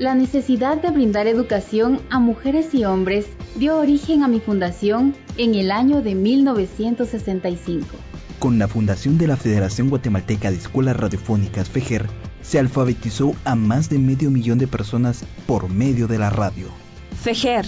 La necesidad de brindar educación a mujeres y hombres dio origen a mi fundación en el año de 1965. Con la fundación de la Federación Guatemalteca de Escuelas Radiofónicas FEGER, se alfabetizó a más de medio millón de personas por medio de la radio. FEGER,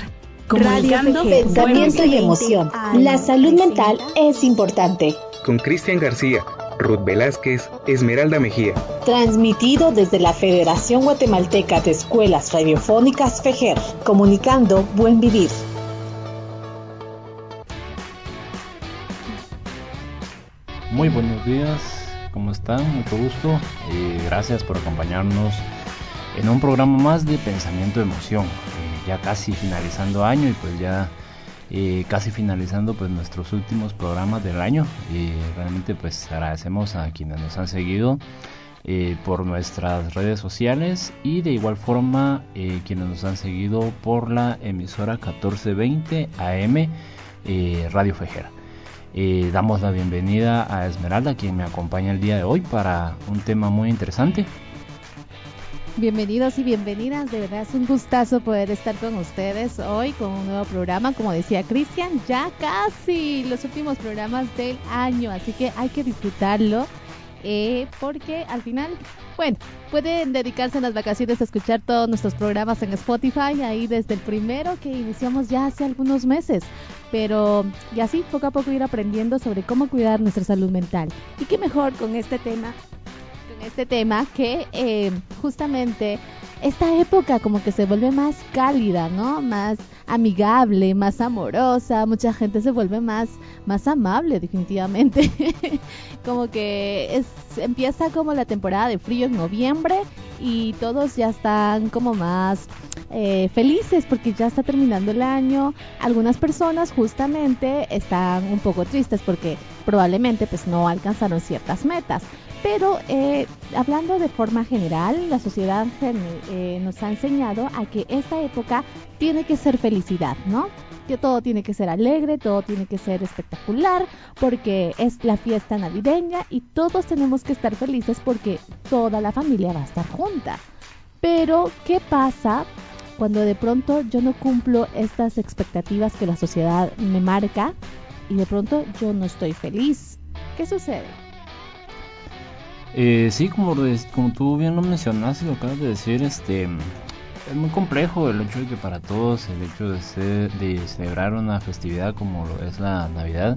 Radio Pensamiento y emoción. La salud mental es importante. Con Cristian García, Ruth Velázquez, Esmeralda Mejía. Transmitido desde la Federación Guatemalteca de Escuelas Radiofónicas FEGER, comunicando buen vivir. Muy buenos días, ¿cómo están? Mucho gusto. y gracias por acompañarnos en un programa más de Pensamiento y Emoción. Eh, ya casi finalizando año y pues ya eh, casi finalizando pues nuestros últimos programas del año. Realmente pues agradecemos a quienes nos han seguido eh, por nuestras redes sociales y de igual forma quienes nos han seguido por la emisora 1420 AM Radio Fejera. damos la bienvenida a Esmeralda, quien me acompaña el día de hoy para un tema muy interesante. Bienvenidos y bienvenidas, de verdad es un gustazo poder estar con ustedes hoy con un nuevo programa, como decía Cristian, ya casi los últimos programas del año, así que hay que disfrutarlo. Eh, porque al final, bueno, pueden dedicarse en las vacaciones a escuchar todos nuestros programas en Spotify, ahí desde el primero que iniciamos ya hace algunos meses, pero y así poco a poco ir aprendiendo sobre cómo cuidar nuestra salud mental. Y qué mejor con este tema este tema que eh, justamente esta época como que se vuelve más cálida, ¿no? Más amigable, más amorosa, mucha gente se vuelve más más amable definitivamente. como que es empieza como la temporada de frío en noviembre y todos ya están como más eh, felices porque ya está terminando el año. Algunas personas justamente están un poco tristes porque probablemente pues no alcanzaron ciertas metas. Pero eh, hablando de forma general, la sociedad eh, nos ha enseñado a que esta época tiene que ser felicidad, ¿no? Que todo tiene que ser alegre, todo tiene que ser espectacular, porque es la fiesta navideña y todos tenemos que estar felices porque toda la familia va a estar junta. Pero, ¿qué pasa cuando de pronto yo no cumplo estas expectativas que la sociedad me marca y de pronto yo no estoy feliz? ¿Qué sucede? Eh, sí, como, tú bien lo mencionaste lo acabas de decir, este es muy complejo el hecho de que para todos el hecho de, de celebrar una festividad como es la Navidad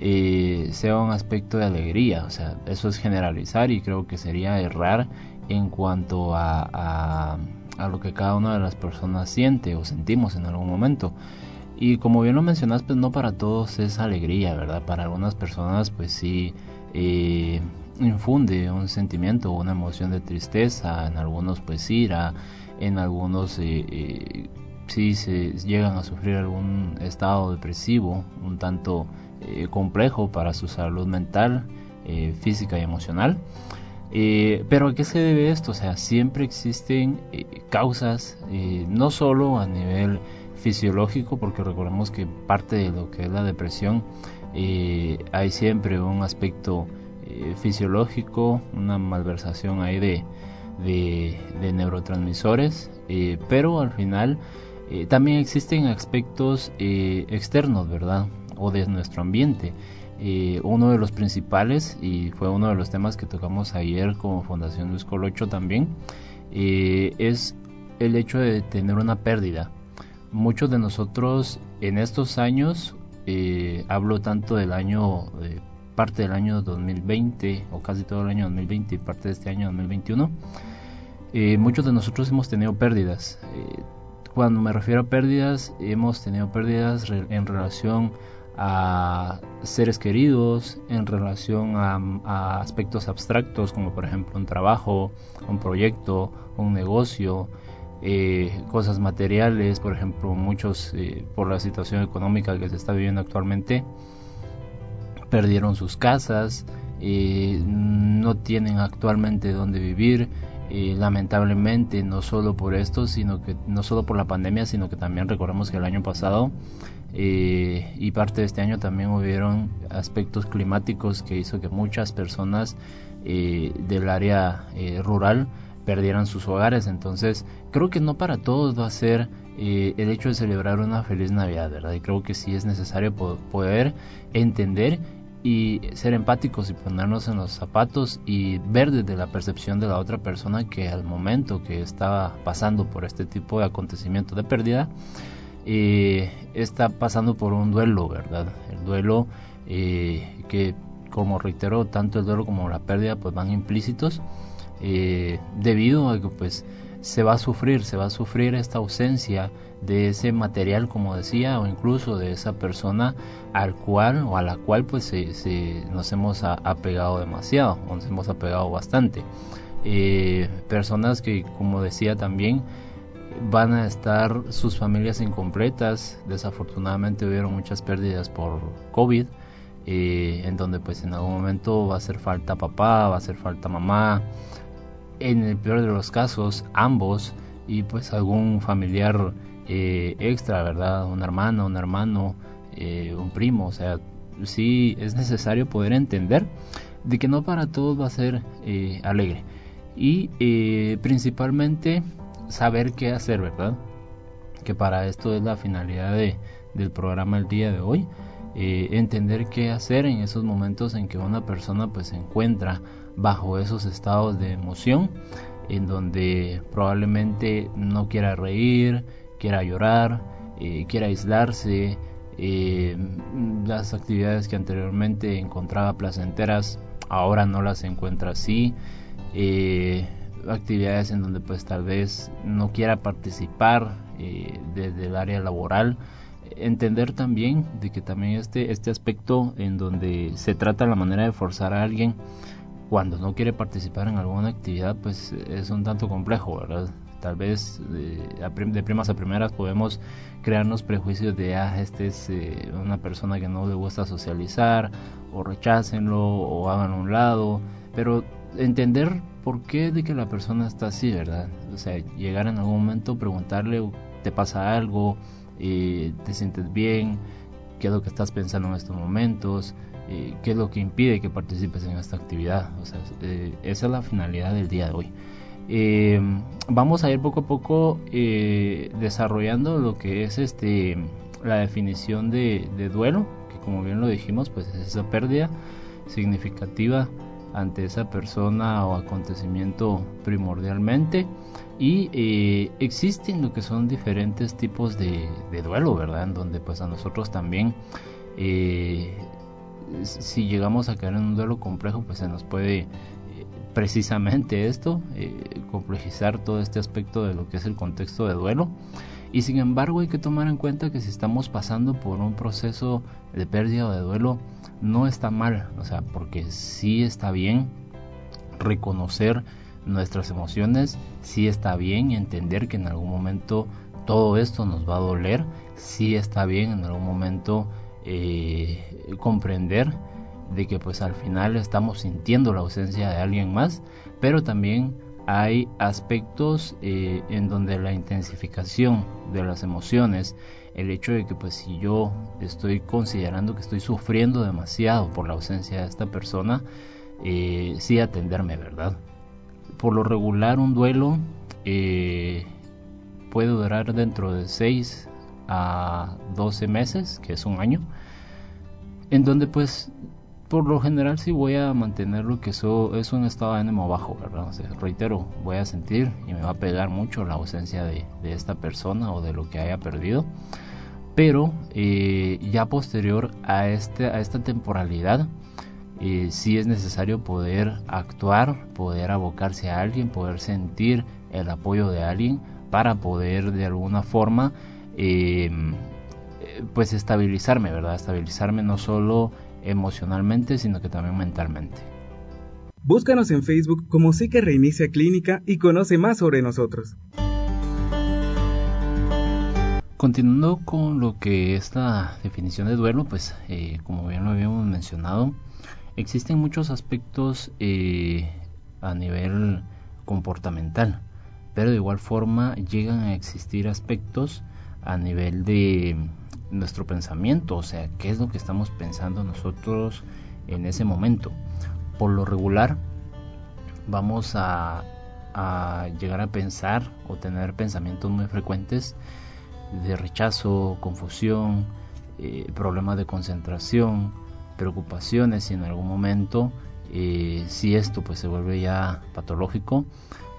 eh, sea un aspecto de alegría. O sea, eso es generalizar y creo que sería errar en cuanto a, a, a lo que cada una de las personas siente o sentimos en algún momento. Y como bien lo mencionas, pues no para todos es alegría, ¿verdad? Para algunas personas, pues sí. Eh, infunde un sentimiento una emoción de tristeza, en algunos pues ira, en algunos eh, eh, sí se llegan a sufrir algún estado depresivo un tanto eh, complejo para su salud mental, eh, física y emocional. pero ¿a qué se debe esto? O sea, siempre existen causas, no solo a nivel fisiológico, porque recordemos que parte de lo que es la depresión, hay siempre un aspecto eh, fisiológico, una malversación ahí de, de, neurotransmisores, eh, pero al final eh, también existen aspectos externos, ¿verdad? O de nuestro ambiente. uno de los principales, y fue uno de los temas que tocamos ayer como Fundación Luis Colocho también, es el hecho de tener una pérdida. Muchos de nosotros en estos años, hablo tanto del año parte del año 2020 o casi todo el año 2020 y parte de este año 2021, eh, muchos de nosotros hemos tenido pérdidas. Eh, cuando me refiero a pérdidas, hemos tenido pérdidas en relación a seres queridos, en relación a, aspectos abstractos como por ejemplo un trabajo, un proyecto, un negocio, eh, cosas materiales, por ejemplo muchos por la situación económica que se está viviendo actualmente perdieron sus casas, eh, no tienen actualmente dónde vivir, eh, lamentablemente no solo por esto, sino que no solo por la pandemia, sino que también recordemos que el año pasado eh, y parte de este año también hubieron aspectos climáticos que hizo que muchas personas del área rural perdieran sus hogares. Entonces, creo que no para todos va a ser eh, el hecho de celebrar una feliz Navidad, ¿verdad? Y creo que sí es necesario poder entender y ser empáticos y ponernos en los zapatos y ver desde la percepción de la otra persona que al momento que estaba pasando por este tipo de acontecimiento de pérdida, eh, está pasando por un duelo, ¿verdad? El duelo eh, que, como reitero, tanto el duelo como la pérdida pues van implícitos eh, debido a que pues se va a sufrir, se va a sufrir esta ausencia de ese material, como decía, o incluso de esa persona al cual o a la cual pues se, nos hemos apegado demasiado, nos hemos apegado bastante. Eh, personas que, como decía también, van a estar sus familias incompletas, desafortunadamente hubieron muchas pérdidas por COVID, eh, en donde pues en algún momento va a hacer falta papá, va a hacer falta mamá, en el peor de los casos ambos y pues algún familiar eh, extra, ¿verdad? Un hermano, un hermano, eh, un primo, o sea, sí es necesario poder entender de que no para todos va a ser eh, alegre y principalmente saber qué hacer, ¿verdad? Que para esto es la finalidad de, del programa el día de hoy. entender qué hacer en esos momentos en que una persona pues se encuentra bajo esos estados de emoción en donde probablemente no quiera reír, quiera llorar, eh, quiera aislarse, eh, las actividades que anteriormente encontraba placenteras ahora no las encuentra así, eh, actividades en donde pues tal vez no quiera participar desde el área laboral, entender también de que también este, este aspecto en donde se trata la manera de forzar a alguien cuando no quiere participar en alguna actividad, pues es un tanto complejo, ¿verdad? Tal vez de, primas a primeras podemos crearnos prejuicios de, ah, este es eh, una persona que no le gusta socializar, o rechácenlo, o hagan un lado, pero entender por qué de que la persona está así, ¿verdad? O sea, llegar en algún momento, preguntarle, ¿te pasa algo? Eh, ¿Te sientes bien? ¿Qué es lo que estás pensando en estos momentos? Eh, qué es lo que impide que participes en esta actividad. O sea, eh, esa es la finalidad del día de hoy. Eh, vamos a ir poco a poco desarrollando lo que es este la definición de, duelo, que como bien lo dijimos, pues es esa pérdida significativa ante esa persona o acontecimiento primordialmente y existen lo que son diferentes tipos de, de, duelo, ¿verdad? En donde pues a nosotros también si llegamos a caer en un duelo complejo, pues se nos puede eh, precisamente esto, eh, complejizar todo este aspecto de lo que es el contexto de duelo. Y sin embargo hay que tomar en cuenta que si estamos pasando por un proceso de pérdida o de duelo, no está mal, o sea, porque sí está bien reconocer nuestras emociones, sí está bien entender que en algún momento todo esto nos va a doler, sí está bien en algún momento eh, comprender de que pues al final estamos sintiendo la ausencia de alguien más, pero también hay aspectos eh, en donde la intensificación de las emociones, el hecho de que pues si yo estoy considerando que estoy sufriendo demasiado por la ausencia de esta persona, eh, sí atenderme, ¿verdad? Por lo regular un duelo puede durar dentro de 6 a 12 meses, que es un año, en donde pues por lo general sí voy a mantener lo que eso es un estado de ánimo bajo, ¿verdad? reitero, voy a sentir y me va a pegar mucho la ausencia de, esta persona o de lo que haya perdido. Pero eh, ya posterior a, este, a esta temporalidad, eh, sí es necesario poder actuar, poder abocarse a alguien, poder sentir el apoyo de alguien para poder de alguna forma eh, pues estabilizarme, ¿verdad? Estabilizarme no solo emocionalmente, sino que también mentalmente. Búscanos en Facebook como Psique Reinicia Clínica y conoce más sobre nosotros. Continuando con lo que es la definición de duelo, pues eh, como bien lo habíamos mencionado, existen muchos aspectos eh, a nivel comportamental, pero de igual forma llegan a existir aspectos a nivel de nuestro pensamiento, o sea, qué es lo que estamos pensando nosotros en ese momento. Por lo regular, vamos a, llegar a pensar o tener pensamientos muy frecuentes de rechazo, confusión, eh, problemas de concentración, preocupaciones y en algún momento eh, si esto pues se vuelve ya patológico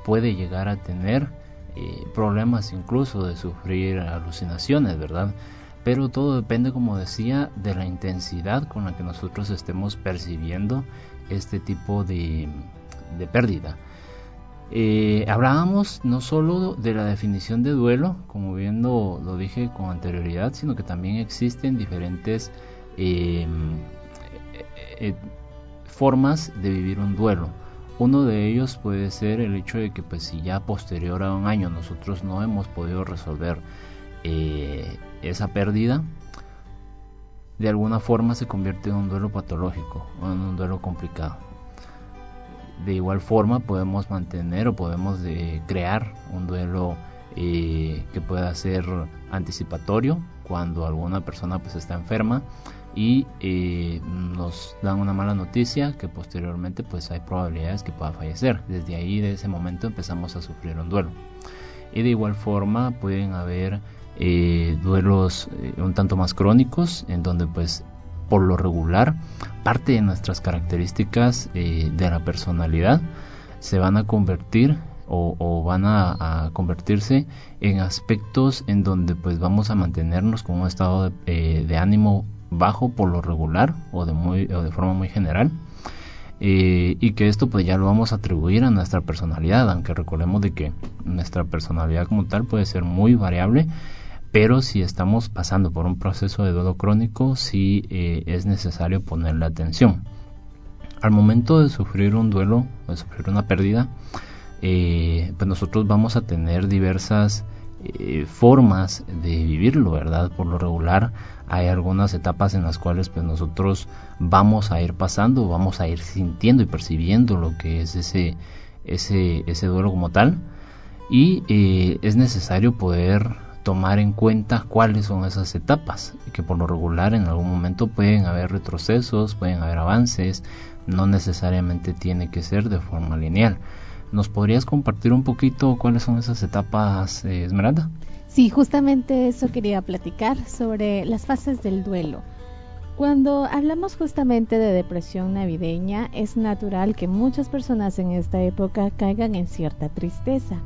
puede llegar a tener eh, problemas incluso de sufrir alucinaciones, ¿verdad? Pero todo depende, como decía, de la intensidad con la que nosotros estemos percibiendo este tipo de, pérdida. Eh, hablábamos no solo de la definición de duelo, como bien lo, dije con anterioridad, sino que también existen diferentes em, eh, eh, formas de vivir un duelo. Uno de ellos puede ser el hecho de que pues si ya posterior a un año nosotros no hemos podido resolver esa pérdida, de alguna forma se convierte en un duelo patológico o en un duelo complicado. De igual forma podemos mantener o podemos eh, crear un duelo eh, que pueda ser anticipatorio cuando alguna persona pues está enferma y eh, nos dan una mala noticia que posteriormente pues hay probabilidades que pueda fallecer. Desde ahí de ese momento empezamos a sufrir un duelo. Y de igual forma pueden haber duelos un tanto más crónicos en donde pues por lo regular, parte de nuestras características eh, de la personalidad se van a convertir o, van a, convertirse en aspectos en donde pues vamos a mantenernos con un estado de, eh, ánimo bajo por lo regular o de, muy, o de forma muy general. Eh, y que esto pues ya lo vamos a atribuir a nuestra personalidad, aunque recordemos de que nuestra personalidad como tal puede ser muy variable pero si estamos pasando por un proceso de duelo crónico, sí eh, es necesario ponerle atención. Al momento de sufrir un duelo, de sufrir una pérdida, eh, pues nosotros vamos a tener diversas eh, formas de vivirlo, ¿verdad? Por lo regular hay algunas etapas en las cuales pues nosotros vamos a ir pasando, vamos a ir sintiendo y percibiendo lo que es ese, ese, ese duelo como tal y es necesario poder tomar en cuenta cuáles son esas etapas, que por lo regular en algún momento pueden haber retrocesos, pueden haber avances, no necesariamente tiene que ser de forma lineal. ¿Nos podrías compartir un poquito cuáles son esas etapas, eh, Esmeralda? Sí, justamente eso quería platicar sobre las fases del duelo. Cuando hablamos justamente de depresión navideña, es natural que muchas personas en esta época caigan en cierta tristeza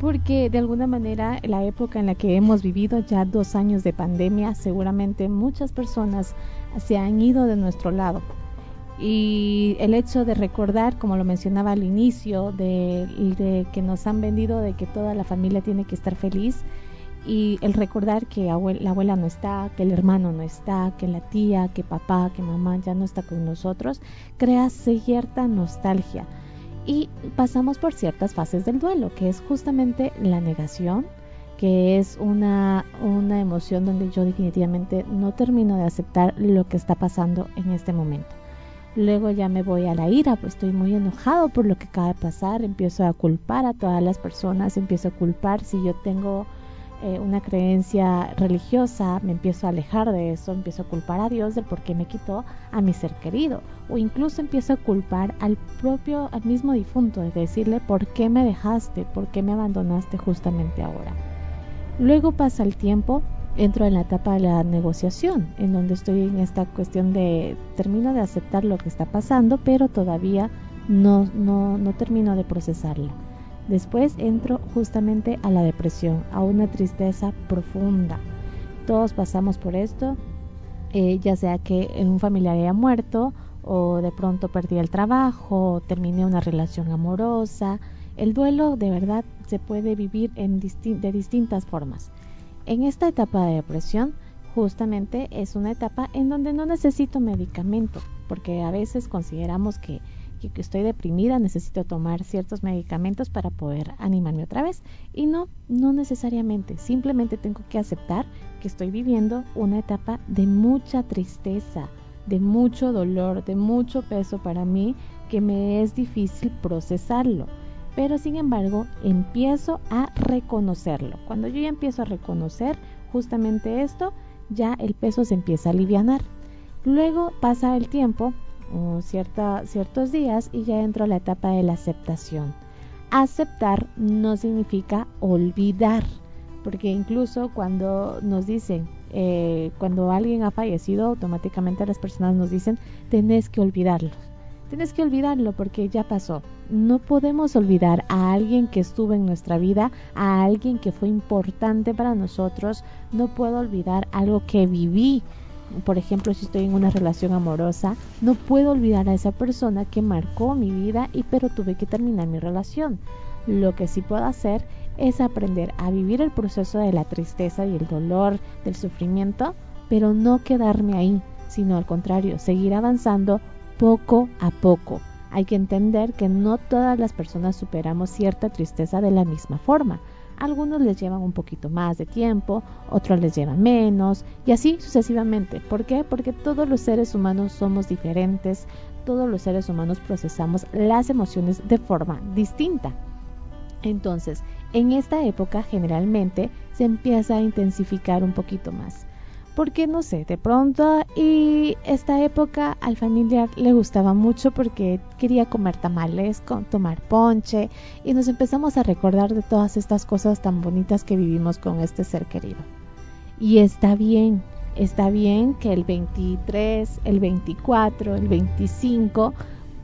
porque de alguna manera la época en la que hemos vivido ya dos años de pandemia, seguramente muchas personas se han ido de nuestro lado. Y el hecho de recordar, como lo mencionaba al inicio, de, que nos han vendido de que toda la familia tiene que estar feliz, y el recordar que la abuela no está, que el hermano no está, que la tía, que papá, que mamá ya no está con nosotros, crea cierta nostalgia y pasamos por ciertas fases del duelo, que es justamente la negación, que es una, una emoción donde yo definitivamente no termino de aceptar lo que está pasando en este momento. Luego ya me voy a la ira, pues estoy muy enojado por lo que acaba de pasar, empiezo a culpar a todas las personas, empiezo a culpar si yo tengo eh, una creencia religiosa, me empiezo a alejar de eso, empiezo a culpar a Dios del por qué me quitó a mi ser querido, o incluso empiezo a culpar al propio, al mismo difunto, de decirle por qué me dejaste, por qué me abandonaste justamente ahora. Luego pasa el tiempo, entro en la etapa de la negociación, en donde estoy en esta cuestión de termino de aceptar lo que está pasando, pero todavía no, no, no termino de procesarla Después entro justamente a la depresión, a una tristeza profunda. Todos pasamos por esto, eh, ya sea que un familiar haya muerto o de pronto perdí el trabajo, o terminé una relación amorosa. El duelo de verdad se puede vivir en de distintas formas. En esta etapa de depresión, justamente es una etapa en donde no necesito medicamento, porque a veces consideramos que que estoy deprimida, necesito tomar ciertos medicamentos para poder animarme otra vez. Y no, no necesariamente, simplemente tengo que aceptar que estoy viviendo una etapa de mucha tristeza, de mucho dolor, de mucho peso para mí, que me es difícil procesarlo. Pero sin embargo, empiezo a reconocerlo. Cuando yo ya empiezo a reconocer justamente esto, ya el peso se empieza a aliviar. Luego pasa el tiempo cierta, ciertos días y ya entro a la etapa de la aceptación. Aceptar no significa olvidar, porque incluso cuando nos dicen, eh, cuando alguien ha fallecido, automáticamente las personas nos dicen, tenés que olvidarlo. Tienes que olvidarlo porque ya pasó. No podemos olvidar a alguien que estuvo en nuestra vida, a alguien que fue importante para nosotros. No puedo olvidar algo que viví. Por ejemplo, si estoy en una relación amorosa, no puedo olvidar a esa persona que marcó mi vida y pero tuve que terminar mi relación. Lo que sí puedo hacer es aprender a vivir el proceso de la tristeza y el dolor, del sufrimiento, pero no quedarme ahí, sino al contrario, seguir avanzando poco a poco. Hay que entender que no todas las personas superamos cierta tristeza de la misma forma. Algunos les llevan un poquito más de tiempo, otros les llevan menos y así sucesivamente. ¿Por qué? Porque todos los seres humanos somos diferentes, todos los seres humanos procesamos las emociones de forma distinta. Entonces, en esta época generalmente se empieza a intensificar un poquito más porque no sé, de pronto y esta época al familiar le gustaba mucho porque quería comer tamales, tomar ponche y nos empezamos a recordar de todas estas cosas tan bonitas que vivimos con este ser querido. Y está bien, está bien que el 23, el 24, el 25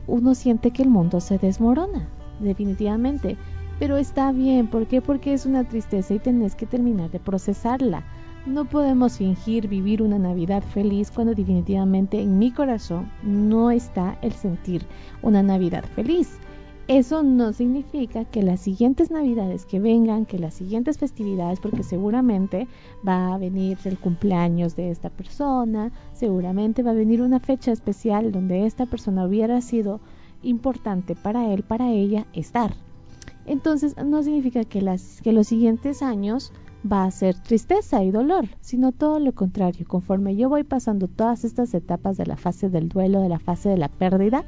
uno siente que el mundo se desmorona, definitivamente. Pero está bien, ¿por qué? Porque es una tristeza y tenés que terminar de procesarla no podemos fingir vivir una Navidad feliz cuando definitivamente en mi corazón no está el sentir una Navidad feliz. Eso no significa que las siguientes Navidades que vengan, que las siguientes festividades, porque seguramente va a venir el cumpleaños de esta persona, seguramente va a venir una fecha especial donde esta persona hubiera sido importante para él, para ella estar. Entonces no significa que, las, que los siguientes años va a ser tristeza y dolor, sino todo lo contrario. Conforme yo voy pasando todas estas etapas de la fase del duelo, de la fase de la pérdida,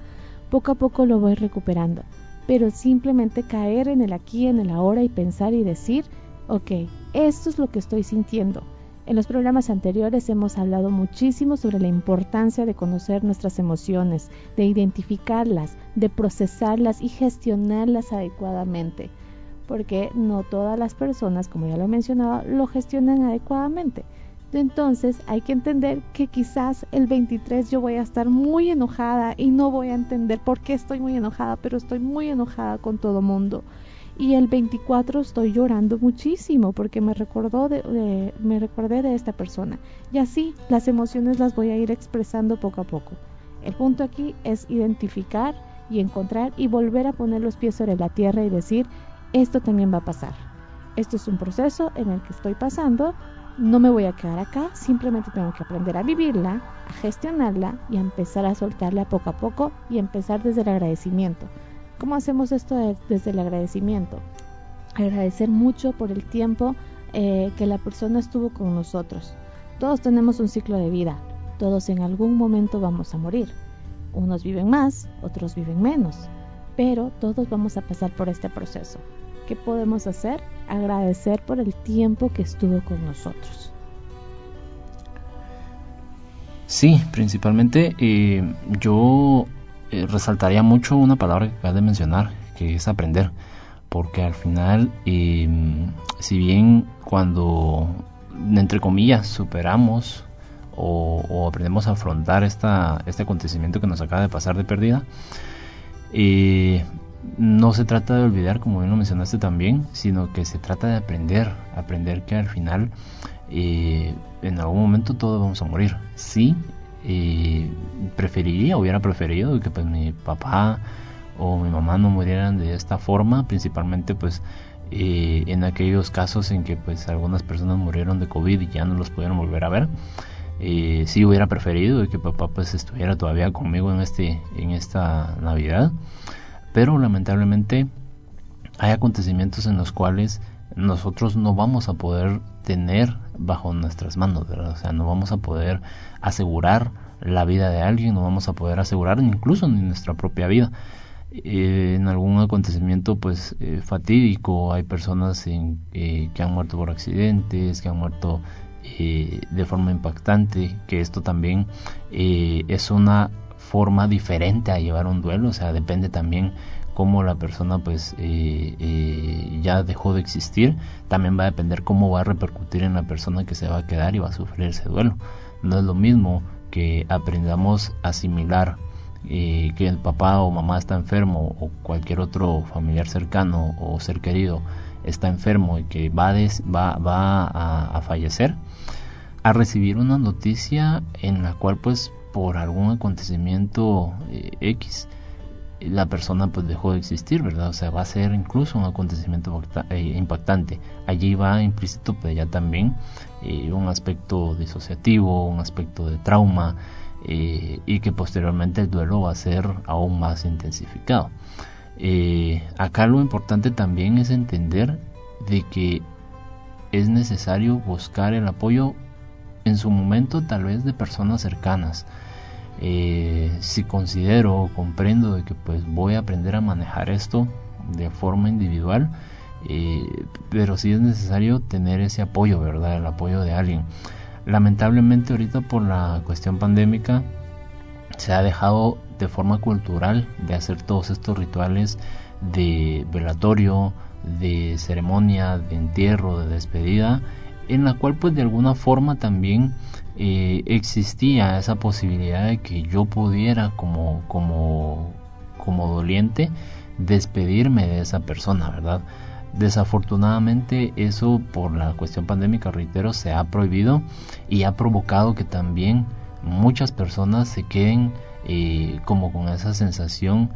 poco a poco lo voy recuperando. Pero simplemente caer en el aquí, en el ahora y pensar y decir, ok, esto es lo que estoy sintiendo. En los programas anteriores hemos hablado muchísimo sobre la importancia de conocer nuestras emociones, de identificarlas, de procesarlas y gestionarlas adecuadamente porque no todas las personas, como ya lo he mencionado, lo gestionan adecuadamente. Entonces hay que entender que quizás el 23 yo voy a estar muy enojada y no voy a entender por qué estoy muy enojada, pero estoy muy enojada con todo mundo. Y el 24 estoy llorando muchísimo porque me recordó de, me recordé de esta persona. Y así las emociones las voy a ir expresando poco a poco. El punto aquí es identificar y encontrar y volver a poner los pies sobre la tierra y decir esto también va a pasar. Esto es un proceso en el que estoy pasando, no me voy a quedar acá, simplemente tengo que aprender a vivirla, a gestionarla y a empezar a soltarla poco a poco y empezar desde el agradecimiento. ¿Cómo hacemos esto desde el agradecimiento? Agradecer mucho por el tiempo eh, que la persona estuvo con nosotros. Todos tenemos un ciclo de vida, todos en algún momento vamos a morir. Unos viven más, otros viven menos pero todos vamos a pasar por este proceso. ¿Qué podemos hacer? Agradecer por el tiempo que estuvo con nosotros. Sí, principalmente eh, yo eh, resaltaría mucho una palabra que acabas de mencionar, que es aprender, porque al final, eh, si bien cuando, entre comillas, superamos o, o, aprendemos a afrontar esta, este acontecimiento que nos acaba de pasar de pérdida, eh, no se trata de olvidar, como bien lo mencionaste también, sino que se trata de aprender, aprender que al final eh, en algún momento todos vamos a morir. Sí, eh, preferiría, hubiera preferido que pues mi papá o mi mamá no murieran de esta forma, principalmente pues eh, en aquellos casos en que pues algunas personas murieron de COVID y ya no los pudieron volver a ver. Eh, sí hubiera preferido que papá pues estuviera todavía conmigo en este en esta Navidad, pero lamentablemente hay acontecimientos en los cuales nosotros no vamos a poder tener bajo nuestras manos, O sea, no vamos a poder asegurar la vida de alguien, no vamos a poder asegurar incluso ni nuestra propia vida. Eh, en algún acontecimiento pues eh, fatídico hay personas en, que han muerto por accidentes, que han muerto eh, de forma impactante, que esto también eh, es una forma diferente a llevar un duelo, o sea, depende también cómo la persona pues eh, eh, ya dejó de existir, también va a depender cómo va a repercutir en la persona que se va a quedar y va a sufrir ese duelo. No es lo mismo que aprendamos a asimilar eh, que el papá o mamá está enfermo o cualquier otro familiar cercano o ser querido está enfermo y que va, va, va a, fallecer, a recibir una noticia en la cual pues por algún acontecimiento X la persona pues dejó de existir, ¿verdad? O sea, va a ser incluso un acontecimiento eh, impactante. Allí va implícito pues ya también eh, un aspecto disociativo, un aspecto de trauma eh, y que posteriormente el duelo va a ser aún más intensificado. acá lo importante también es entender de que es necesario buscar el apoyo en su momento tal vez de personas cercanas eh, si considero o comprendo de que pues voy a aprender a manejar esto de forma individual eh, pero si es necesario tener ese apoyo verdad el apoyo de alguien. Lamentablemente ahorita por la cuestión pandémica se ha dejado de forma cultural de hacer todos estos rituales de velatorio de ceremonia de entierro de despedida en la cual pues de alguna forma también eh, existía esa posibilidad de que yo pudiera como, como, como doliente despedirme de esa persona, ¿verdad? Desafortunadamente eso por la cuestión pandémica, reitero, se ha prohibido y ha provocado que también muchas personas se queden eh, como con esa sensación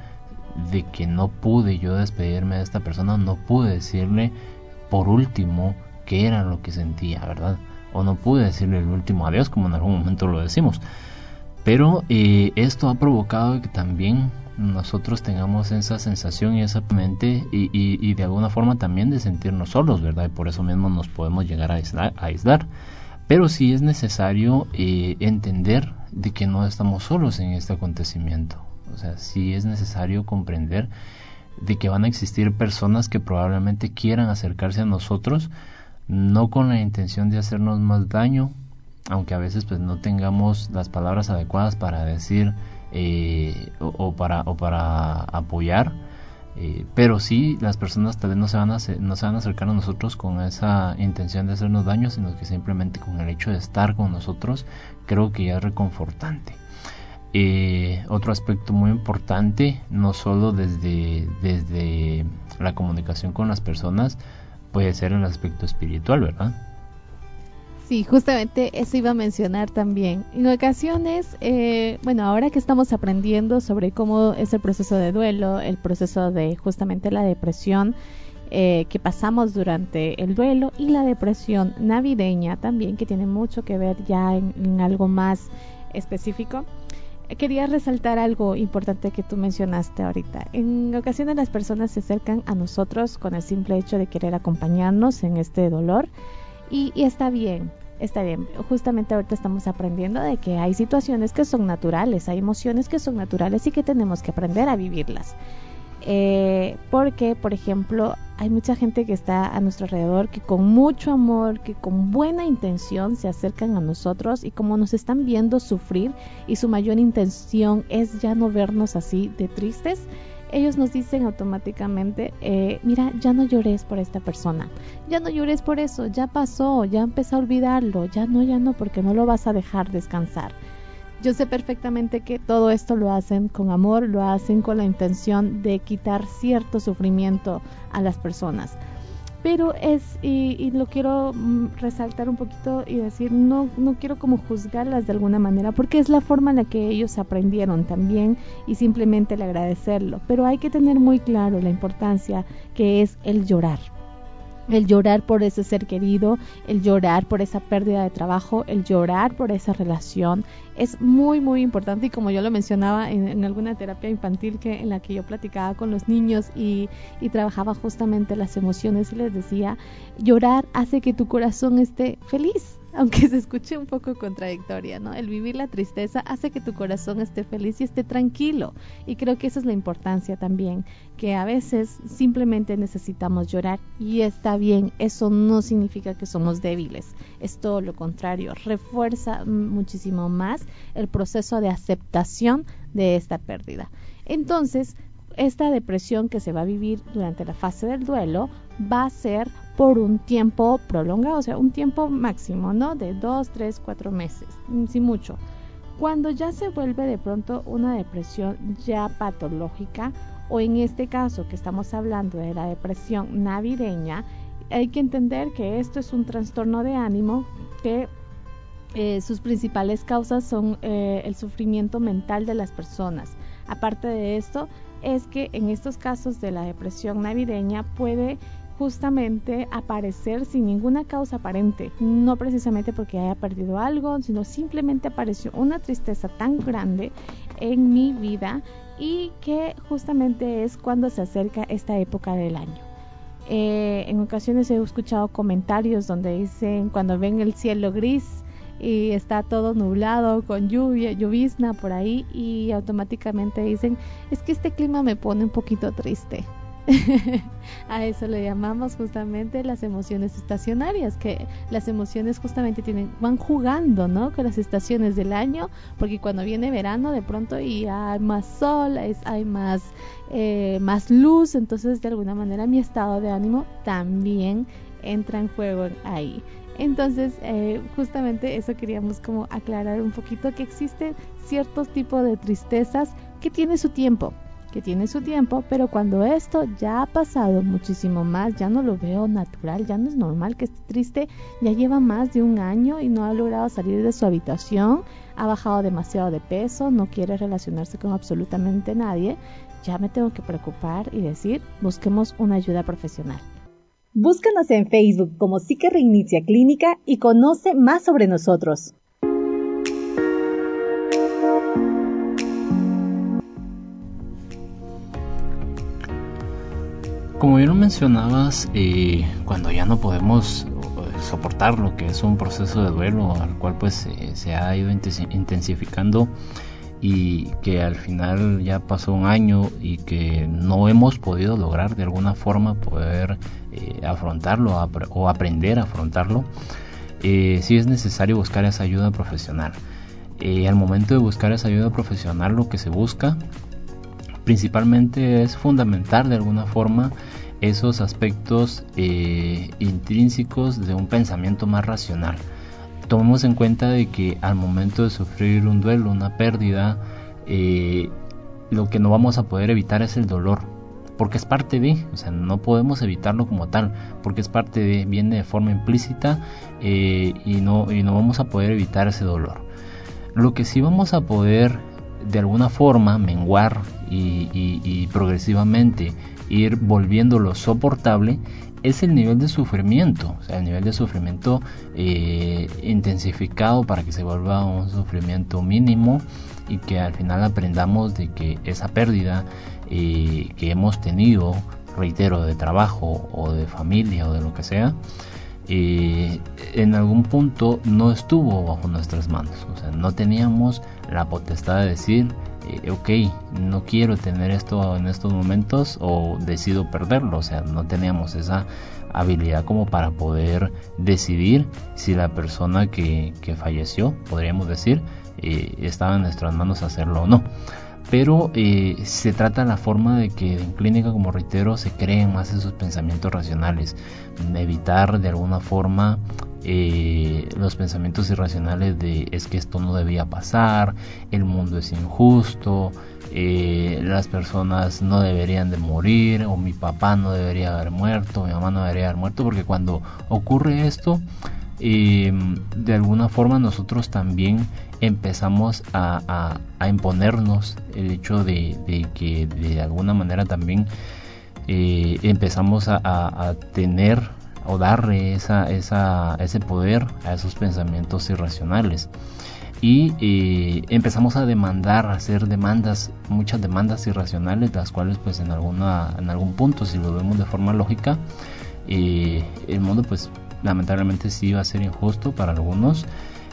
de que no pude yo despedirme de esta persona, no pude decirle por último qué era lo que sentía, ¿verdad? O no pude decirle el último adiós como en algún momento lo decimos. Pero eh, esto ha provocado que también nosotros tengamos esa sensación y esa mente y, de alguna forma también de sentirnos solos, ¿verdad? Y por eso mismo nos podemos llegar a aislar. Pero sí es necesario eh, entender de que no estamos solos en este acontecimiento. O sea, sí es necesario comprender de que van a existir personas que probablemente quieran acercarse a nosotros no con la intención de hacernos más daño, aunque a veces pues no tengamos las palabras adecuadas para decir eh, o, para, o para apoyar, eh, pero sí las personas tal vez no se, van a, no se van a acercar a nosotros con esa intención de hacernos daño, sino que simplemente con el hecho de estar con nosotros creo que ya es reconfortante. Eh, otro aspecto muy importante, no solo desde, desde la comunicación con las personas, puede ser el aspecto espiritual, ¿verdad? Sí, justamente eso iba a mencionar también. En ocasiones, eh, bueno, ahora que estamos aprendiendo sobre cómo es el proceso de duelo, el proceso de justamente la depresión eh, que pasamos durante el duelo y la depresión navideña también, que tiene mucho que ver ya en algo más específico quería resaltar algo importante que tú mencionaste ahorita. En ocasiones las personas se acercan a nosotros con el simple hecho de querer acompañarnos en este dolor y, está bien, está bien. Justamente ahorita estamos aprendiendo de que hay situaciones que son naturales, hay emociones que son naturales y que tenemos que aprender a vivirlas. Eh, porque, por ejemplo, hay mucha gente que está a nuestro alrededor que con mucho amor, que con buena intención se acercan a nosotros y como nos están viendo sufrir y su mayor intención es ya no vernos así de tristes, ellos nos dicen automáticamente, eh, mira, ya no llores por esta persona, ya no llores por eso, ya pasó, ya empezó a olvidarlo, ya no, ya no, porque no lo vas a dejar descansar. Yo sé perfectamente que todo esto lo hacen con amor, lo hacen con la intención de quitar cierto sufrimiento a las personas. Pero es, y, lo quiero mm, resaltar un poquito y decir, no, no quiero como juzgarlas de alguna manera, porque es la forma en la que ellos aprendieron también y simplemente el agradecerlo. Pero hay que tener muy claro la importancia que es el llorar el llorar por ese ser querido, el llorar por esa pérdida de trabajo, el llorar por esa relación, es muy muy importante. Y como yo lo mencionaba en, alguna terapia infantil que en la que yo platicaba con los niños y, y trabajaba justamente las emociones y les decía, llorar hace que tu corazón esté feliz, aunque se escuche un poco contradictoria, ¿no? El vivir la tristeza hace que tu corazón esté feliz y esté tranquilo. Y creo que esa es la importancia también, que a veces simplemente necesitamos llorar y está bien, eso no significa que somos débiles, es todo lo contrario, refuerza muchísimo más el proceso de aceptación de esta pérdida. Entonces, esta depresión que se va a vivir durante la fase del duelo va a ser por un tiempo prolongado, o sea, un tiempo máximo, ¿no? De dos, tres, cuatro meses, mm, sin mucho. Cuando ya se vuelve de pronto una depresión ya patológica, o en este caso que estamos hablando de la depresión navideña, hay que entender que esto es un trastorno de ánimo que eh, sus principales causas son eh, el sufrimiento mental de las personas. Aparte de esto, es que en estos casos de la depresión navideña puede justamente aparecer sin ninguna causa aparente, no precisamente porque haya perdido algo, sino simplemente apareció una tristeza tan grande en mi vida y que justamente es cuando se acerca esta época del año. Eh, en ocasiones he escuchado comentarios donde dicen cuando ven el cielo gris y está todo nublado con lluvia, llovizna por ahí y automáticamente dicen es que este clima me pone un poquito triste. a eso le llamamos justamente las emociones estacionarias, que las emociones justamente tienen, van jugando, ¿no? Con las estaciones del año, porque cuando viene verano de pronto y hay más sol, hay más, eh, más luz, entonces de alguna manera mi estado de ánimo también entra en juego ahí. Entonces, eh, justamente eso queríamos como aclarar un poquito que existen ciertos tipos de tristezas que tiene su tiempo que tiene su tiempo, pero cuando esto ya ha pasado muchísimo más, ya no lo veo natural, ya no es normal que esté triste, ya lleva más de un año y no ha logrado salir de su habitación, ha bajado demasiado de peso, no quiere relacionarse con absolutamente nadie, ya me tengo que preocupar y decir, busquemos una ayuda profesional. Búscanos en Facebook como Psique Reinicia Clínica y conoce más sobre nosotros. Como bien lo mencionabas, eh, cuando ya no podemos eh, soportar lo que es un proceso de duelo al cual pues se ha ido intensificando y que al final ya pasó un año y que no hemos podido lograr de alguna forma poder eh, afrontarlo o aprender a afrontarlo, eh, sí es necesario buscar esa ayuda profesional. al momento de buscar esa ayuda profesional lo que se busca principalmente es fundamentar de alguna forma esos aspectos eh, intrínsecos de un pensamiento más racional. Tomemos en cuenta de que al momento de sufrir un duelo, una pérdida, eh, lo que no vamos a poder evitar es el dolor, porque es parte de, o sea, no podemos evitarlo como tal, porque es parte de, viene de forma implícita eh, y, no, y no vamos a poder evitar ese dolor. Lo que sí vamos a poder de alguna forma menguar y, progresivamente ir volviéndolo soportable es el nivel de sufrimiento, el nivel de sufrimiento eh, intensificado para que se vuelva un sufrimiento mínimo y que al final aprendamos de que esa pérdida eh, que hemos tenido, reitero, de trabajo o de familia o de lo que sea, eh, en algún punto no estuvo bajo nuestras manos, o sea, no teníamos la potestad de decir, eh, ok, no quiero tener esto en estos momentos o decido perderlo, o sea, no teníamos esa habilidad como para poder decidir si la persona que, falleció, podríamos decir, eh, estaba en nuestras manos hacerlo o no. Pero eh, se trata la forma de que en clínica, como reitero, se creen más esos pensamientos racionales, evitar de alguna forma eh, los pensamientos irracionales de es que esto no debía pasar, el mundo es injusto, eh, las personas no deberían de morir, o mi papá no debería haber muerto, mi mamá no debería haber muerto, porque cuando ocurre esto, eh, de alguna forma nosotros también empezamos a, imponernos el hecho de, que de alguna manera también empezamos a tener o darle esa, esa, ese poder a esos pensamientos irracionales. Y eh, empezamos a demandar, a hacer demandas, muchas demandas irracionales, las cuales pues en, alguna, en algún punto, si lo vemos de forma lógica, eh, el mundo pues lamentablemente sí va a ser injusto para algunos.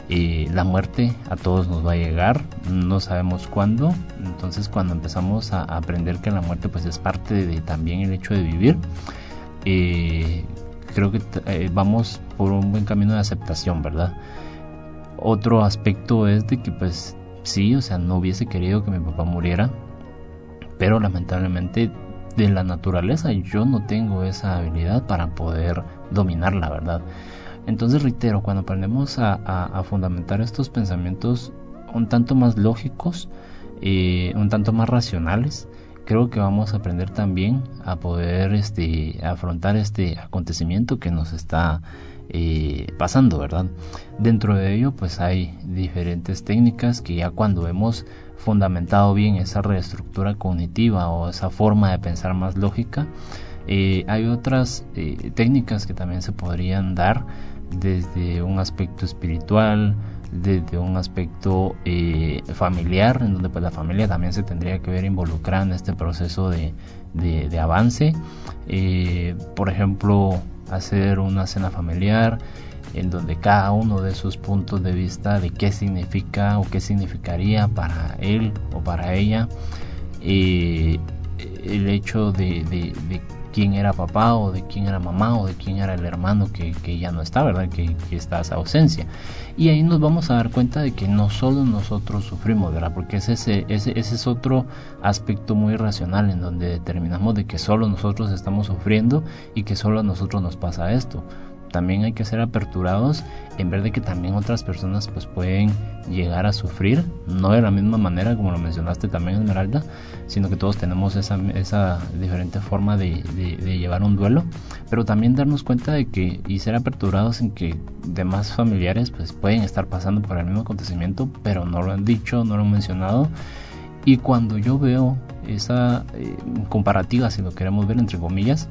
Eh, la muerte a todos nos va a llegar, no sabemos cuándo, entonces cuando empezamos a aprender que la muerte pues es parte de también el hecho de vivir, creo que eh, vamos por un buen camino de aceptación, ¿verdad? Otro aspecto es de que pues sí, o sea, no hubiese querido que mi papá muriera, pero lamentablemente de la naturaleza yo no tengo esa habilidad para poder dominar la verdad. Entonces reitero, cuando aprendemos a, fundamentar estos pensamientos un tanto más lógicos, y un tanto más racionales, creo que vamos a aprender también a poder este, afrontar este acontecimiento que nos está eh, pasando, ¿verdad? Dentro de ello, pues hay diferentes técnicas que ya cuando hemos fundamentado bien esa reestructura cognitiva o esa forma de pensar más lógica, eh, hay otras eh, técnicas que también se podrían dar desde un aspecto espiritual, desde un aspecto eh, familiar, en donde pues la familia también se tendría que ver involucrada en este proceso de, de, avance. Eh, por ejemplo, hacer una cena familiar en donde cada uno de sus puntos de vista de qué significa o qué significaría para él o para ella el hecho de quién era papá o de quién era mamá o de quién era el hermano que, ya no está, ¿verdad? Que, está esa ausencia. Y ahí nos vamos a dar cuenta de que no solo nosotros sufrimos, ¿verdad? Porque ese, ese, ese es otro aspecto muy racional en donde determinamos de que solo nosotros estamos sufriendo y que solo a nosotros nos pasa esto también hay que ser aperturados en ver de que también otras personas pues pueden llegar a sufrir, no de la misma manera como lo mencionaste también Esmeralda, sino que todos tenemos esa, esa diferente forma de, llevar un duelo, pero también darnos cuenta de que y ser aperturados en que demás familiares pues pueden estar pasando por el mismo acontecimiento, pero no lo han dicho, no lo han mencionado. Y cuando yo veo esa eh, comparativa, si lo queremos ver entre comillas,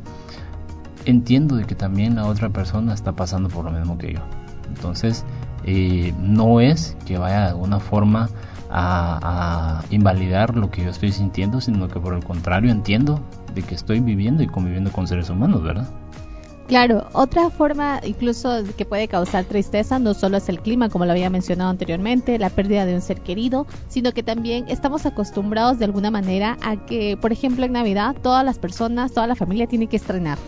entiendo de que también la otra persona está pasando por lo mismo que yo. Entonces, eh, no es que vaya de alguna forma a, invalidar lo que yo estoy sintiendo, sino que por el contrario entiendo de que estoy viviendo y conviviendo con seres humanos, ¿verdad? Claro, otra forma incluso que puede causar tristeza no solo es el clima, como lo había mencionado anteriormente, la pérdida de un ser querido, sino que también estamos acostumbrados de alguna manera a que, por ejemplo, en Navidad todas las personas, toda la familia tiene que estrenar.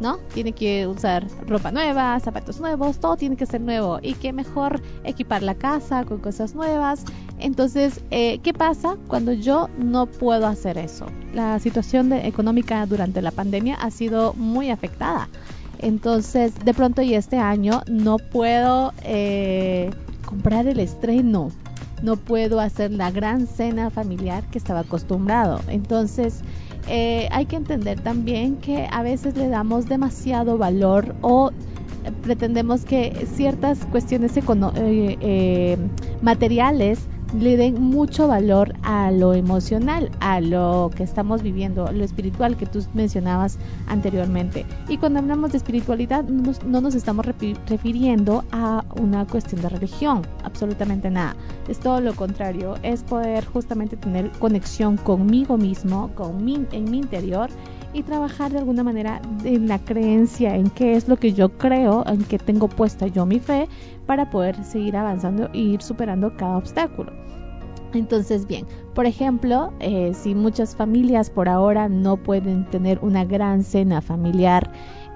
¿No? Tiene que usar ropa nueva, zapatos nuevos, todo tiene que ser nuevo. Y qué mejor equipar la casa con cosas nuevas. Entonces, eh, ¿qué pasa cuando yo no puedo hacer eso? La situación económica durante la pandemia ha sido muy afectada. Entonces, de pronto y este año no puedo eh, comprar el estreno, no puedo hacer la gran cena familiar que estaba acostumbrado. Entonces, eh, hay que entender también que a veces le damos demasiado valor o pretendemos que ciertas cuestiones eh, eh, materiales le den mucho valor a lo emocional, a lo que estamos viviendo, lo espiritual que tú mencionabas anteriormente. Y cuando hablamos de espiritualidad no nos, estamos refiriendo a una cuestión de religión, absolutamente nada. Es todo lo contrario, es poder justamente tener conexión conmigo mismo, con mi, en mi interior y trabajar de alguna manera en la creencia, en qué es lo que yo creo, en qué tengo puesta yo mi fe para poder seguir avanzando e ir superando cada obstáculo. Entonces, bien, por ejemplo, eh, si muchas familias por ahora no pueden tener una gran cena familiar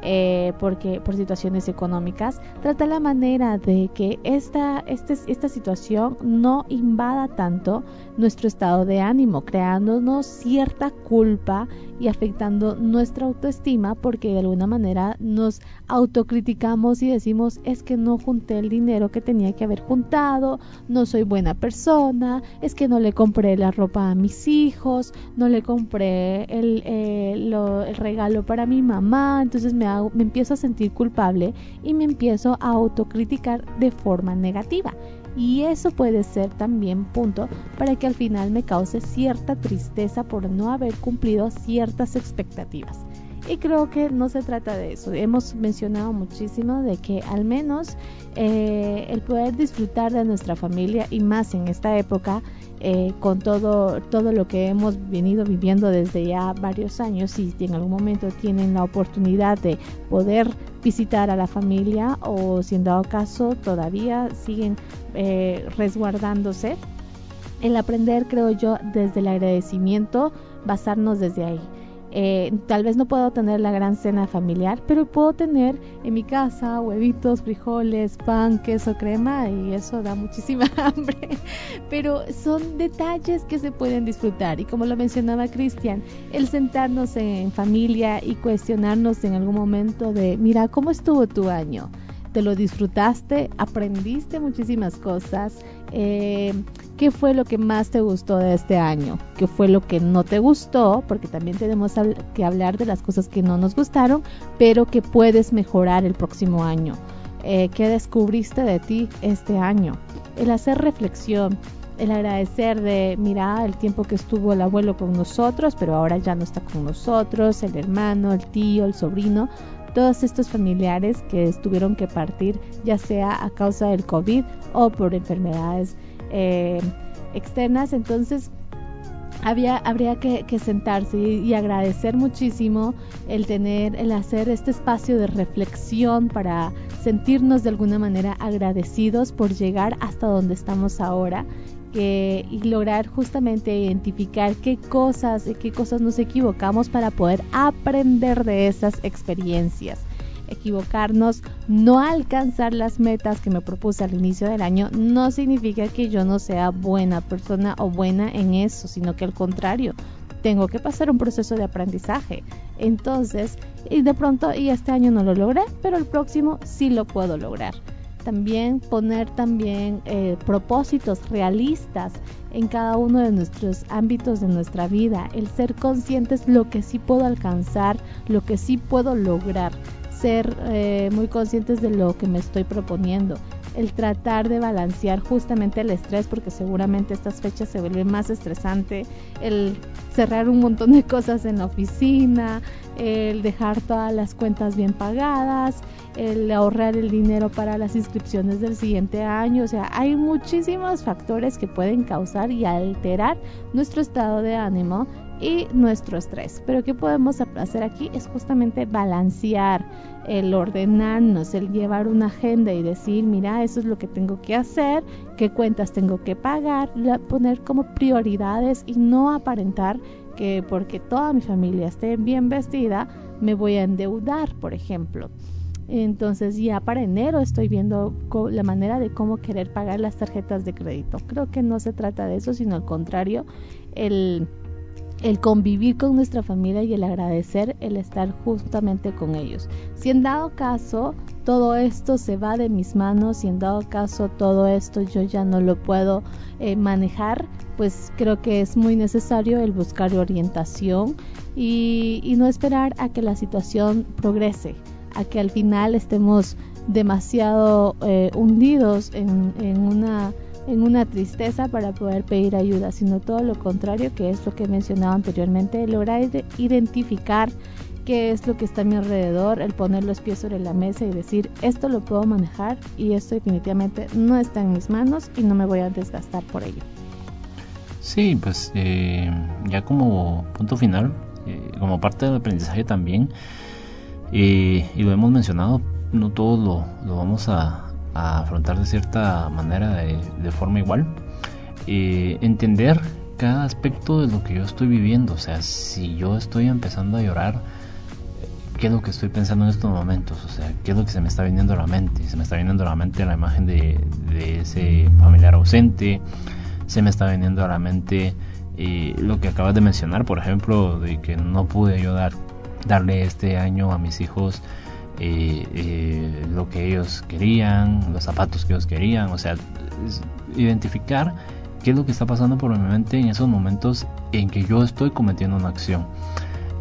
eh, porque por situaciones económicas, trata la manera de que esta, este, esta situación no invada tanto nuestro estado de ánimo, creándonos cierta culpa y afectando nuestra autoestima porque de alguna manera nos autocriticamos y decimos es que no junté el dinero que tenía que haber juntado, no soy buena persona, es que no le compré la ropa a mis hijos, no le compré el, eh, regalo para mi mamá, entonces me, hago, me empiezo a sentir culpable y me empiezo a autocriticar de forma negativa y eso puede ser también punto para que al final me cause cierta tristeza por no haber cumplido ciertas expectativas. Y creo que no se trata de eso. Hemos mencionado muchísimo de que al menos eh, el poder disfrutar de nuestra familia y más en esta época eh, con todo, todo lo que hemos venido viviendo desde ya varios años y si en algún momento tienen la oportunidad de poder visitar a la familia o si en dado caso todavía siguen eh, resguardándose, el aprender creo yo desde el agradecimiento, basarnos desde ahí. Eh, tal vez no puedo tener la gran cena familiar, pero puedo tener en mi casa huevitos, frijoles, pan, queso, crema y eso da muchísima hambre. Pero son detalles que se pueden disfrutar y como lo mencionaba Cristian, el sentarnos en familia y cuestionarnos en algún momento de, mira, ¿cómo estuvo tu año? ¿Te lo disfrutaste? ¿Aprendiste muchísimas cosas? Eh, ¿Qué fue lo que más te gustó de este año? ¿Qué fue lo que no te gustó? Porque también tenemos que hablar de las cosas que no nos gustaron, pero que puedes mejorar el próximo año. Eh, ¿Qué descubriste de ti este año? El hacer reflexión, el agradecer de, mira, el tiempo que estuvo el abuelo con nosotros, pero ahora ya no está con nosotros, el hermano, el tío, el sobrino, todos estos familiares que tuvieron que partir, ya sea a causa del COVID o por enfermedades eh, externas. Entonces, había, habría que, sentarse y, agradecer muchísimo el tener, el hacer este espacio de reflexión para sentirnos de alguna manera agradecidos por llegar hasta donde estamos ahora y lograr justamente identificar qué cosas, qué cosas nos equivocamos para poder aprender de esas experiencias equivocarnos, no alcanzar las metas que me propuse al inicio del año, no significa que yo no sea buena persona o buena en eso, sino que al contrario, tengo que pasar un proceso de aprendizaje. Entonces, y de pronto, y este año no lo logré, pero el próximo sí lo puedo lograr. También poner también eh, propósitos realistas en cada uno de nuestros ámbitos de nuestra vida, el ser conscientes lo que sí puedo alcanzar, lo que sí puedo lograr ser eh, muy conscientes de lo que me estoy proponiendo, el tratar de balancear justamente el estrés, porque seguramente estas fechas se vuelven más estresante, el cerrar un montón de cosas en la oficina, el dejar todas las cuentas bien pagadas, el ahorrar el dinero para las inscripciones del siguiente año, o sea, hay muchísimos factores que pueden causar y alterar nuestro estado de ánimo y nuestro estrés. Pero ¿qué podemos hacer aquí? Es justamente balancear, el ordenarnos, el llevar una agenda y decir, mira, eso es lo que tengo que hacer, qué cuentas tengo que pagar, poner como prioridades y no aparentar que porque toda mi familia esté bien vestida, me voy a endeudar, por ejemplo. Entonces ya para enero estoy viendo la manera de cómo querer pagar las tarjetas de crédito. Creo que no se trata de eso, sino al contrario, el el convivir con nuestra familia y el agradecer el estar justamente con ellos. Si en dado caso todo esto se va de mis manos, si en dado caso todo esto yo ya no lo puedo eh, manejar, pues creo que es muy necesario el buscar orientación y, no esperar a que la situación progrese, a que al final estemos demasiado eh, hundidos en una en una tristeza para poder pedir ayuda, sino todo lo contrario, que es lo que he mencionado anteriormente, lograr identificar qué es lo que está a mi alrededor, el poner los pies sobre la mesa y decir, esto lo puedo manejar y esto definitivamente no está en mis manos y no me voy a desgastar por ello. Sí, pues eh, ya como punto final, eh, como parte del aprendizaje también, eh, y lo hemos mencionado, no todo lo, lo vamos a, a afrontar de cierta manera de, forma igual. Eh, entender cada aspecto de lo que yo estoy viviendo. O sea, si yo estoy empezando a llorar, ¿qué es lo que estoy pensando en estos momentos? O sea, ¿qué es lo que se me está viniendo a la mente? Se me está viniendo a la mente la imagen de, ese familiar ausente. Se me está viniendo a la mente eh, lo que acabas de mencionar, por ejemplo, de que no pude yo darle este año a mis hijos eh, eh, lo que ellos querían, los zapatos que ellos querían, o sea, identificar qué es lo que está pasando por mi mente en esos momentos en que yo estoy cometiendo una acción.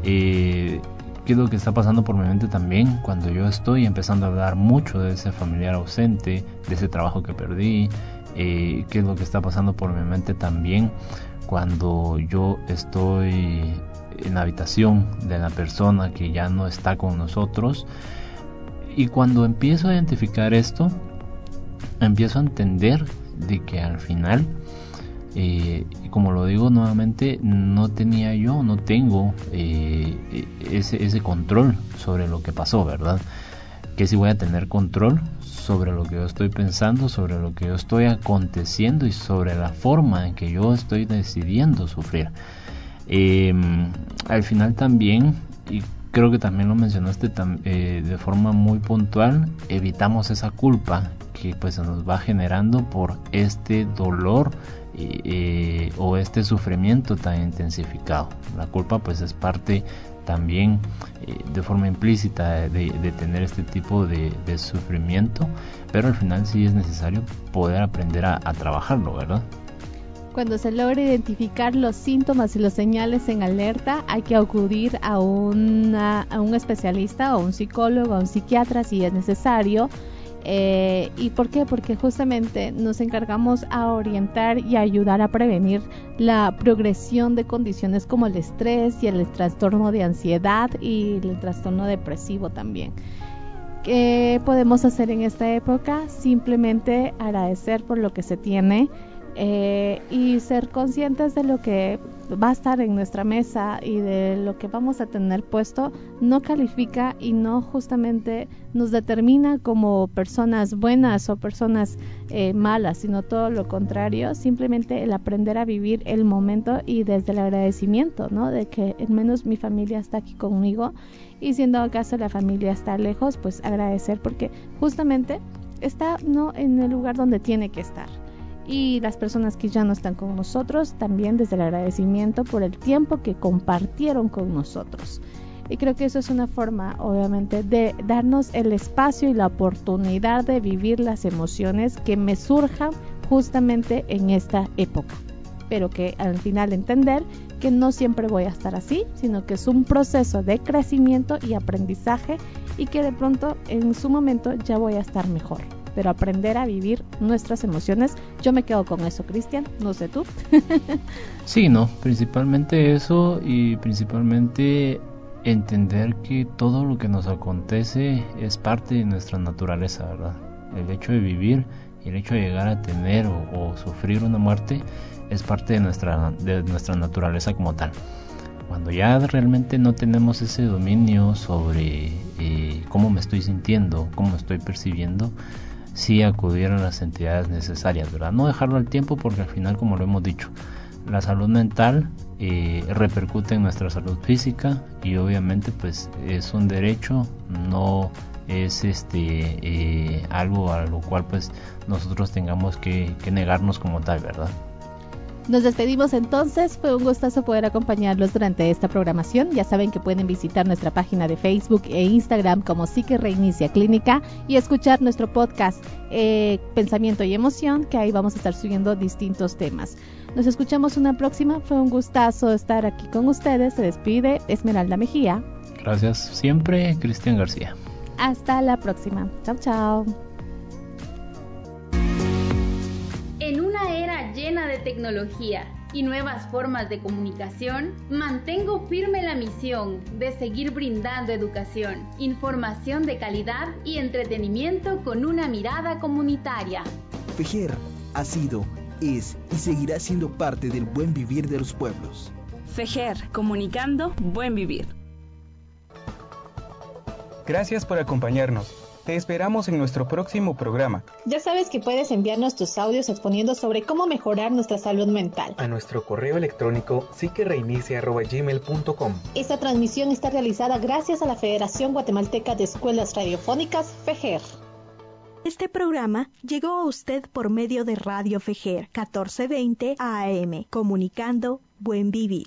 Eh, qué es lo que está pasando por mi mente también cuando yo estoy empezando a hablar mucho de ese familiar ausente, de ese trabajo que perdí, qué es lo que está pasando por mi mente también cuando yo estoy en la habitación de la persona que ya no está con nosotros y cuando empiezo a identificar esto, empiezo a entender de que al final, eh, como lo digo nuevamente, no tenía yo, no tengo eh, ese, ese control sobre lo que pasó, ¿verdad? Que si voy a tener control sobre lo que yo estoy pensando, sobre lo que yo estoy aconteciendo y sobre la forma en que yo estoy decidiendo sufrir. Em, al final también, y creo que también lo mencionaste eh, de forma muy puntual, evitamos esa culpa que pues se nos va generando por este dolor eh, o este sufrimiento tan intensificado. La culpa pues es parte también eh, de forma implícita de, tener este tipo de, sufrimiento, pero al final sí es necesario poder aprender a, trabajarlo, ¿verdad? Cuando se logra identificar los síntomas y los señales en alerta, hay que acudir a, a un especialista o un psicólogo o un psiquiatra si es necesario eh, ¿Y por qué? Porque justamente nos encargamos a orientar y ayudar a prevenir la progresión de condiciones como el estrés y el trastorno de ansiedad y el trastorno depresivo también. ¿Qué podemos hacer en esta época? Simplemente agradecer por lo que se tiene, eh, y ser conscientes de lo que va a estar en nuestra mesa y de lo que vamos a tener puesto no califica y no justamente nos determina como personas buenas o personas eh, malas, sino todo lo contrario, simplemente el aprender a vivir el momento y desde el agradecimiento, ¿no? De que al menos mi familia está aquí conmigo y siendo acaso la familia está lejos, pues agradecer porque justamente está no en el lugar donde tiene que estar y las personas que ya no están con nosotros, también desde el agradecimiento por el tiempo que compartieron con nosotros. Y creo que eso es una forma, obviamente, de darnos el espacio y la oportunidad de vivir las emociones que me surjan justamente en esta época. Pero que al final entender que no siempre voy a estar así, sino que es un proceso de crecimiento y aprendizaje y que de pronto en su momento ya voy a estar mejor pero aprender a vivir nuestras emociones. Yo me quedo con eso, Cristian, no sé tú. sí, no, principalmente eso y principalmente entender que todo lo que nos acontece es parte de nuestra naturaleza, ¿verdad? El hecho de vivir y el hecho de llegar a tener o, sufrir una muerte es parte de nuestra, de nuestra naturaleza como tal. Cuando ya realmente no tenemos ese dominio sobre eh, cómo me estoy sintiendo, cómo estoy percibiendo, sí acudir a las entidades necesarias, ¿verdad? No dejarlo al tiempo porque al final, como lo hemos dicho, la salud mental eh, repercute en nuestra salud física y obviamente pues es un derecho, no es este eh, algo a lo cual pues nosotros tengamos que, que negarnos como tal, ¿verdad? Nos despedimos entonces, fue un gustazo poder acompañarlos durante esta programación. Ya saben que pueden visitar nuestra página de Facebook e Instagram como Psique Reinicia Clínica y escuchar nuestro podcast eh, Pensamiento y Emoción, que ahí vamos a estar subiendo distintos temas. Nos escuchamos una próxima, fue un gustazo estar aquí con ustedes. Se despide Esmeralda Mejía. Gracias siempre, Cristian García. Hasta la próxima. Chao, chao. De tecnología y nuevas formas de comunicación, mantengo firme la misión de seguir brindando educación, información de calidad y entretenimiento con una mirada comunitaria. Fejer ha sido, es y seguirá siendo parte del buen vivir de los pueblos. Fejer, comunicando buen vivir. Gracias por acompañarnos. Te esperamos en nuestro próximo programa. Ya sabes que puedes enviarnos tus audios exponiendo sobre cómo mejorar nuestra salud mental. A nuestro correo electrónico psiquereinicia.gmail.com Esta transmisión está realizada gracias a la Federación Guatemalteca de Escuelas Radiofónicas, FEGER. Este programa llegó a usted por medio de Radio FEGER 1420 AM, comunicando Buen Vivir.